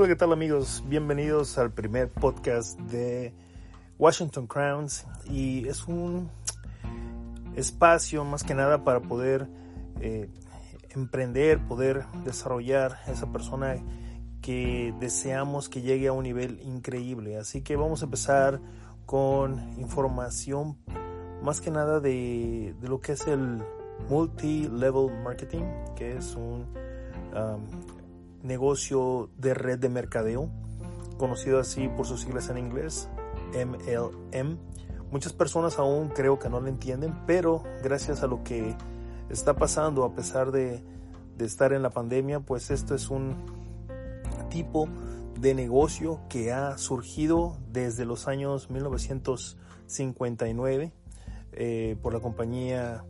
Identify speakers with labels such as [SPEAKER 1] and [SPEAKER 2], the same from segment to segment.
[SPEAKER 1] Hola, ¿qué tal amigos? Bienvenidos al primer podcast de Washington Crowns y es un espacio más que nada para poder eh, emprender, poder desarrollar esa persona que deseamos que llegue a un nivel increíble. Así que vamos a empezar con información más que nada de, lo que es el multi-level marketing, que es un um, negocio de red de mercadeo, conocido así por sus siglas en inglés, MLM. Muchas personas aún creo que no lo entienden, pero gracias a lo que está pasando, a pesar de, de estar en la pandemia, pues esto es un tipo de negocio que ha surgido desde los años 1959 eh, por la compañía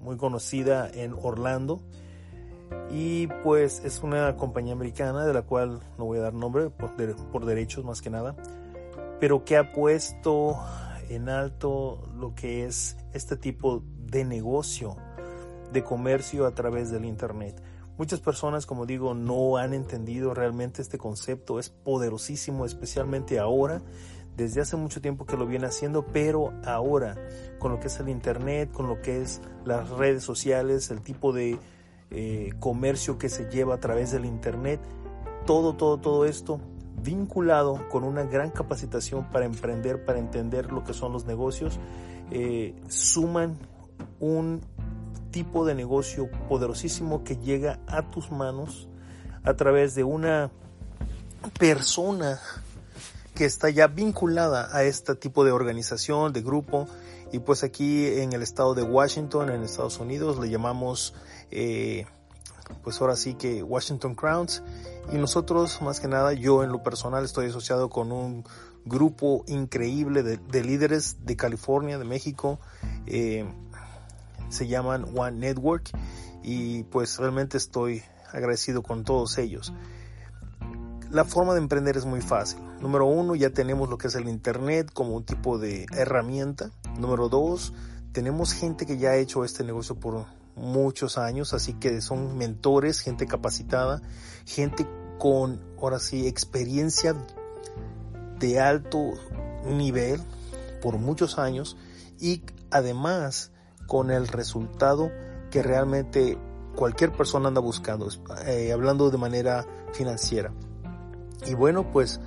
[SPEAKER 1] muy conocida en Orlando y pues es una compañía americana de la cual no voy a dar nombre por, de, por derechos más que nada, pero que ha puesto en alto lo que es este tipo de negocio de comercio a través del internet. Muchas personas, como digo, no han entendido realmente este concepto. Es poderosísimo, especialmente ahora. Desde hace mucho tiempo que lo viene haciendo, pero ahora, con lo que es el Internet, con lo que es las redes sociales, el tipo de eh, comercio que se lleva a través del Internet, todo, todo, todo esto vinculado con una gran capacitación para emprender, para entender lo que son los negocios, eh, suman un tipo de negocio poderosísimo que llega a tus manos a través de una persona que está ya vinculada a este tipo de organización, de grupo. Y pues aquí en el estado de Washington, en Estados Unidos, le llamamos, eh, pues ahora sí que Washington Crowns. Y nosotros, más que nada, yo en lo personal estoy asociado con un grupo increíble de, de líderes de California, de México. Eh, se llaman One Network y pues realmente estoy agradecido con todos ellos. La forma de emprender es muy fácil. Número uno, ya tenemos lo que es el Internet como un tipo de herramienta. Número dos, tenemos gente que ya ha hecho este negocio por muchos años, así que son mentores, gente capacitada, gente con, ahora sí, experiencia de alto nivel por muchos años y además con el resultado que realmente cualquier persona anda buscando, eh, hablando de manera financiera. Y bueno, pues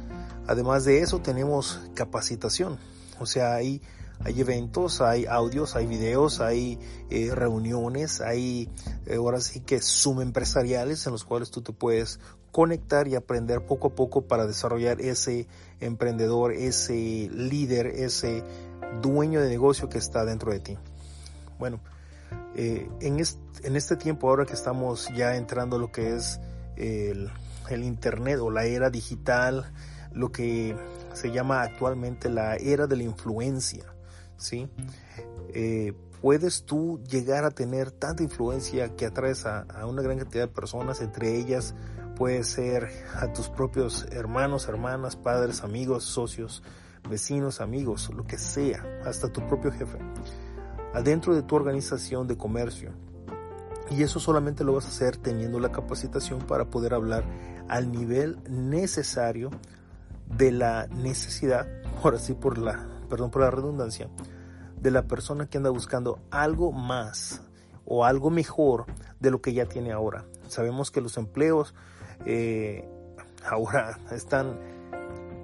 [SPEAKER 1] además de eso tenemos capacitación, o sea, hay, hay eventos, hay audios, hay videos, hay eh, reuniones, hay eh, ahora sí que suma empresariales en los cuales tú te puedes conectar y aprender poco a poco para desarrollar ese emprendedor, ese líder, ese dueño de negocio que está dentro de ti. Bueno, eh, en, este, tiempo ahora que estamos ya entrando lo que es el, Internet o la era digital, lo que se llama actualmente la era de la influencia, ¿sí? Eh, puedes tú llegar a tener tanta influencia que atraes a, a, una gran cantidad de personas, entre ellas puede ser a tus propios hermanos, hermanas, padres, amigos, socios, vecinos, amigos, lo que sea, hasta tu propio jefe adentro de tu organización de comercio. Y eso solamente lo vas a hacer teniendo la capacitación para poder hablar al nivel necesario de la necesidad, ahora sí por la, perdón por la redundancia, de la persona que anda buscando algo más o algo mejor de lo que ya tiene ahora. Sabemos que los empleos eh, ahora están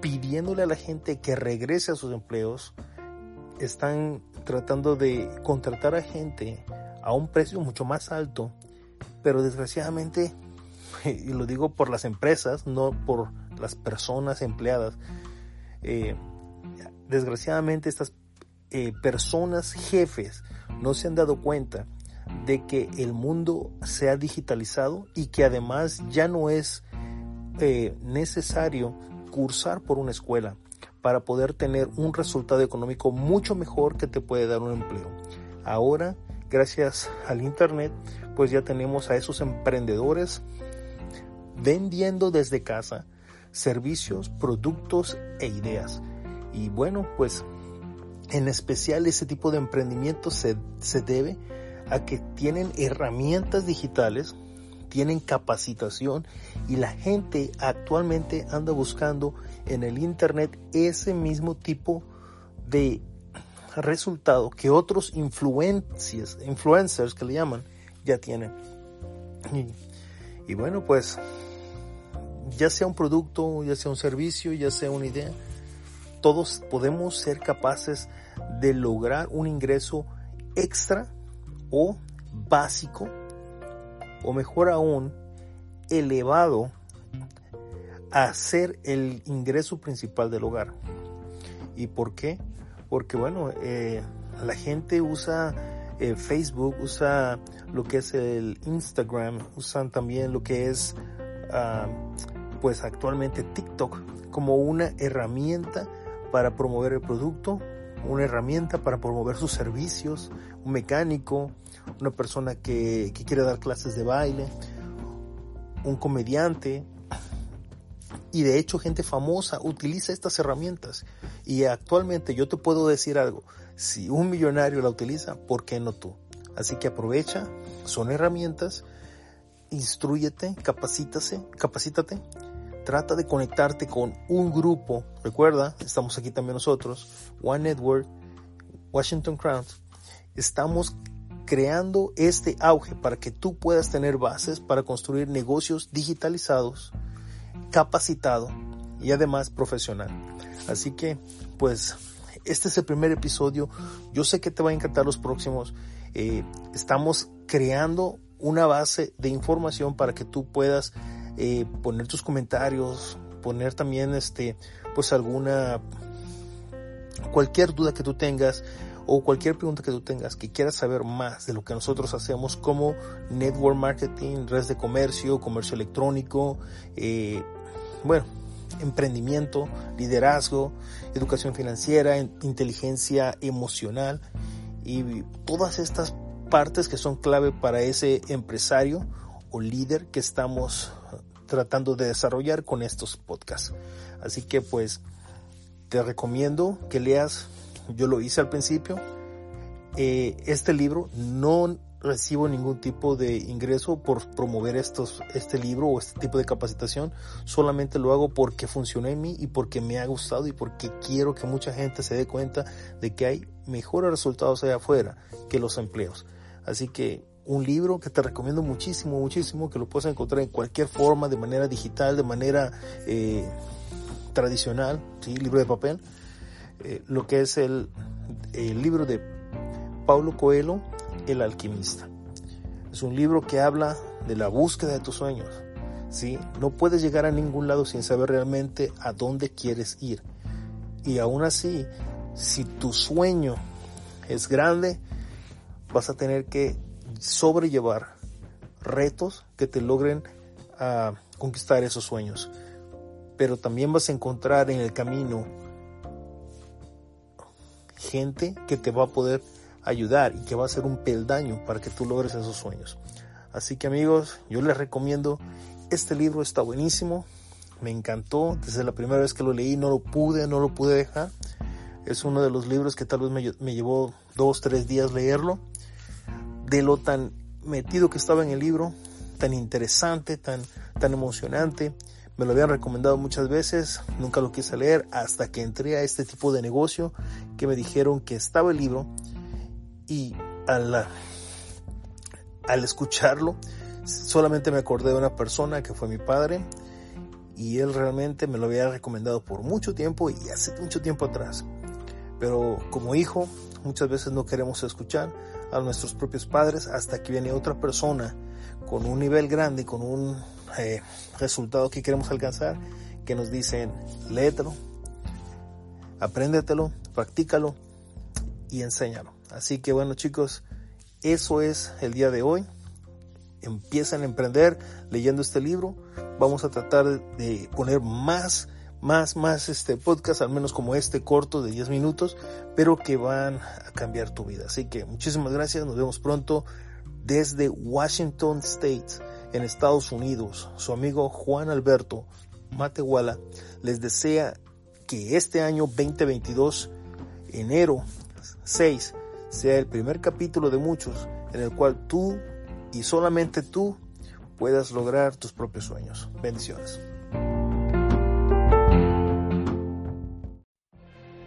[SPEAKER 1] pidiéndole a la gente que regrese a sus empleos, están tratando de contratar a gente a un precio mucho más alto, pero desgraciadamente, y lo digo por las empresas, no por las personas empleadas, eh, desgraciadamente estas eh, personas jefes no se han dado cuenta de que el mundo sea digitalizado y que además ya no es eh, necesario cursar por una escuela para poder tener un resultado económico mucho mejor que te puede dar un empleo. Ahora, gracias al Internet, pues ya tenemos a esos emprendedores vendiendo desde casa servicios, productos e ideas. Y bueno, pues en especial ese tipo de emprendimiento se, se debe a que tienen herramientas digitales, tienen capacitación y la gente actualmente anda buscando en el Internet ese mismo tipo de resultado que otros influencers, influencers que le llaman ya tienen. Y, y bueno, pues ya sea un producto, ya sea un servicio, ya sea una idea, todos podemos ser capaces de lograr un ingreso extra o básico o mejor aún elevado a ser el ingreso principal del hogar. ¿Y por qué? Porque bueno, eh, la gente usa eh, Facebook, usa lo que es el Instagram, usan también lo que es ah, pues actualmente TikTok como una herramienta para promover el producto, una herramienta para promover sus servicios, un mecánico, una persona que, que quiere dar clases de baile, un comediante, y de hecho gente famosa utiliza estas herramientas. Y actualmente yo te puedo decir algo, si un millonario la utiliza, ¿por qué no tú? Así que aprovecha, son herramientas, instruyete, capacítase, capacítate, trata de conectarte con un grupo. Recuerda, estamos aquí también nosotros, One Network, Washington Crowns. Estamos creando este auge para que tú puedas tener bases para construir negocios digitalizados capacitado y además profesional. Así que, pues, este es el primer episodio. Yo sé que te va a encantar los próximos. Eh, estamos creando una base de información para que tú puedas eh, poner tus comentarios, poner también este, pues alguna, cualquier duda que tú tengas o cualquier pregunta que tú tengas que quieras saber más de lo que nosotros hacemos como network marketing, redes de comercio, comercio electrónico, eh, bueno, emprendimiento, liderazgo, educación financiera, inteligencia emocional y todas estas partes que son clave para ese empresario o líder que estamos tratando de desarrollar con estos podcasts. Así que pues te recomiendo que leas, yo lo hice al principio, eh, este libro no recibo ningún tipo de ingreso por promover estos, este libro o este tipo de capacitación. Solamente lo hago porque funcionó en mí y porque me ha gustado y porque quiero que mucha gente se dé cuenta de que hay mejores resultados allá afuera que los empleos. Así que un libro que te recomiendo muchísimo, muchísimo, que lo puedes encontrar en cualquier forma, de manera digital, de manera eh, tradicional, ¿sí? libro de papel. Eh, lo que es el, el libro de Paulo Coelho, el alquimista. Es un libro que habla de la búsqueda de tus sueños. ¿sí? No puedes llegar a ningún lado sin saber realmente a dónde quieres ir. Y aún así, si tu sueño es grande, vas a tener que sobrellevar retos que te logren ah, conquistar esos sueños. Pero también vas a encontrar en el camino gente que te va a poder ayudar y que va a ser un peldaño para que tú logres esos sueños. Así que amigos, yo les recomiendo, este libro está buenísimo, me encantó, desde la primera vez que lo leí no lo pude, no lo pude dejar. Es uno de los libros que tal vez me, me llevó dos, tres días leerlo. De lo tan metido que estaba en el libro, tan interesante, tan, tan emocionante. Me lo habían recomendado muchas veces, nunca lo quise leer hasta que entré a este tipo de negocio que me dijeron que estaba el libro y al, al escucharlo solamente me acordé de una persona que fue mi padre y él realmente me lo había recomendado por mucho tiempo y hace mucho tiempo atrás. Pero como hijo muchas veces no queremos escuchar a nuestros propios padres hasta que viene otra persona con un nivel grande, con un eh, resultado que queremos alcanzar, que nos dicen, léetelo, apréndetelo, practícalo y enséñalo. Así que bueno chicos, eso es el día de hoy. Empiezan a emprender leyendo este libro. Vamos a tratar de poner más, más, más este podcast, al menos como este corto de 10 minutos, pero que van a cambiar tu vida. Así que muchísimas gracias. Nos vemos pronto desde Washington State, en Estados Unidos. Su amigo Juan Alberto Matehuala les desea que este año 2022, enero 6, sea el primer capítulo de muchos en el cual tú y solamente tú puedas lograr tus propios sueños. Bendiciones.